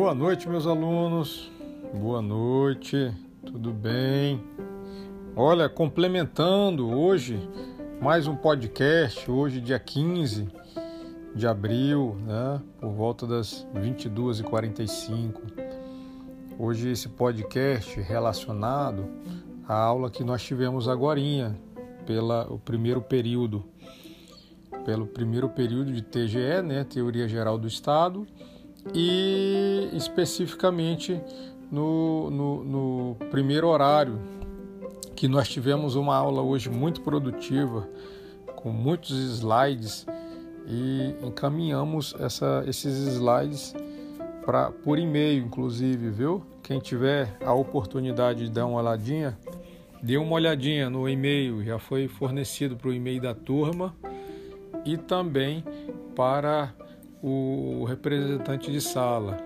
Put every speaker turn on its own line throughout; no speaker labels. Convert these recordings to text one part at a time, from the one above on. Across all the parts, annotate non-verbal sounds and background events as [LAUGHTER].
Boa noite, meus alunos. Boa noite, tudo bem? Olha, complementando hoje mais um podcast, hoje, dia 15 de abril, né, por volta das 22h45. Hoje, esse podcast relacionado à aula que nós tivemos agora, pelo primeiro período, pelo primeiro período de TGE, né, Teoria Geral do Estado e especificamente no, no, no, primeiro horário, que nós tivemos uma aula hoje muito produtiva, com muitos slides e encaminhamos essa, esses slides pra, por e-mail, inclusive, viu? Quem tiver a oportunidade de dar uma olhadinha, dê uma olhadinha no e-mail, já foi fornecido para o e-mail da turma e também para o representante de sala.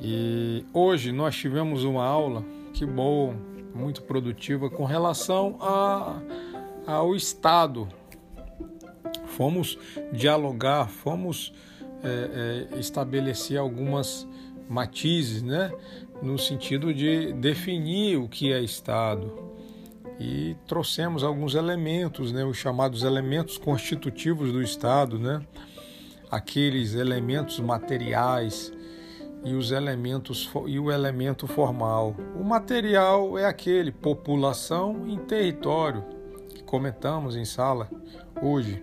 E hoje nós tivemos uma aula, que bom, muito produtiva, com relação a, ao Estado. Fomos dialogar, fomos é, é, estabelecer algumas matizes, né? no sentido de definir o que é Estado. E trouxemos alguns elementos, né? os chamados elementos constitutivos do Estado, né? Aqueles elementos materiais e os elementos e o elemento formal. O material é aquele população em território que comentamos em sala hoje.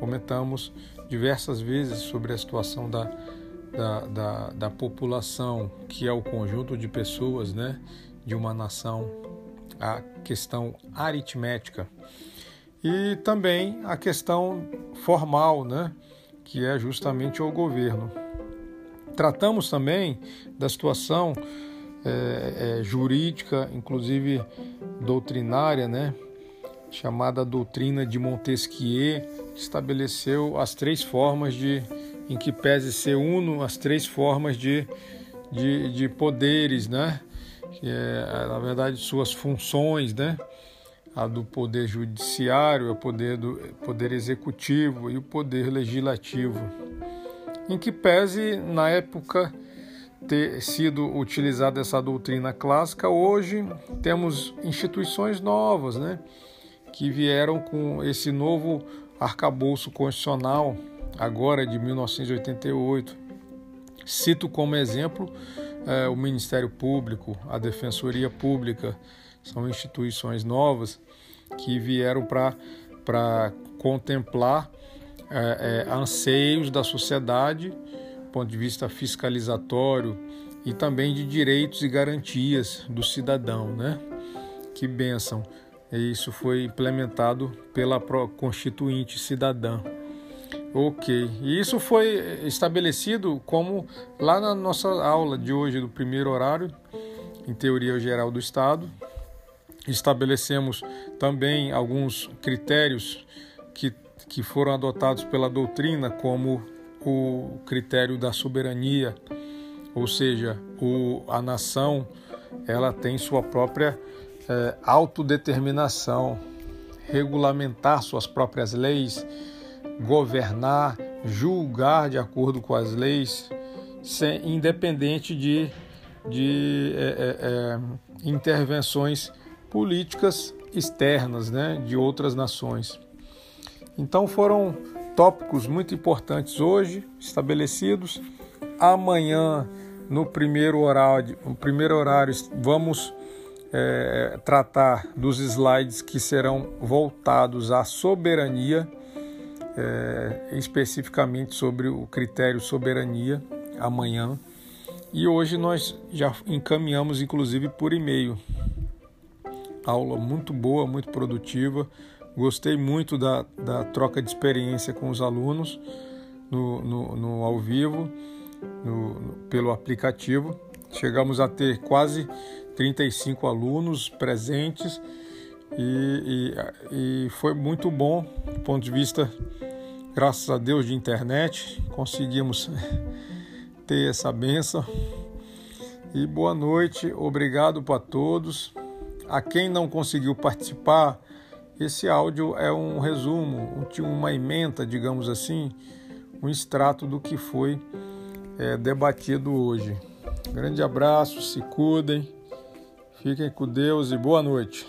Comentamos diversas vezes sobre a situação da, da, da, da população, que é o conjunto de pessoas né, de uma nação, a questão aritmética. E também a questão formal, né? Que é justamente o governo. Tratamos também da situação é, é, jurídica, inclusive doutrinária, né? chamada doutrina de Montesquieu, que estabeleceu as três formas de, em que pese ser uno, as três formas de, de, de poderes, né? que é, na verdade, suas funções, né? A do poder judiciário, o poder do poder executivo e o poder legislativo, em que pese na época ter sido utilizada essa doutrina clássica, hoje temos instituições novas, né, que vieram com esse novo arcabouço constitucional agora de 1988. Cito como exemplo é, o Ministério Público, a Defensoria Pública, são instituições novas que vieram para contemplar é, é, anseios da sociedade, do ponto de vista fiscalizatório e também de direitos e garantias do cidadão, né? Que benção! Isso foi implementado pela Constituinte Cidadã. Ok, e isso foi estabelecido como lá na nossa aula de hoje, do primeiro horário, em Teoria Geral do Estado, estabelecemos também alguns critérios que, que foram adotados pela doutrina, como o critério da soberania, ou seja, o, a nação ela tem sua própria é, autodeterminação, regulamentar suas próprias leis, governar, julgar de acordo com as leis, sem, independente de, de é, é, intervenções políticas externas né, de outras nações. Então foram tópicos muito importantes hoje estabelecidos. Amanhã, no primeiro horário, no primeiro horário vamos é, tratar dos slides que serão voltados à soberania, é, especificamente sobre o critério soberania, amanhã. E hoje nós já encaminhamos, inclusive, por e-mail aula muito boa, muito produtiva. Gostei muito da, da troca de experiência com os alunos no, no, no ao vivo, no, pelo aplicativo. Chegamos a ter quase 35 alunos presentes e, e, e foi muito bom do ponto de vista, graças a Deus, de internet. Conseguimos [LAUGHS] ter essa benção. E boa noite, obrigado para todos. A quem não conseguiu participar, esse áudio é um resumo, uma emenda, digamos assim, um extrato do que foi é, debatido hoje. Grande abraço, se cuidem, fiquem com Deus e boa noite.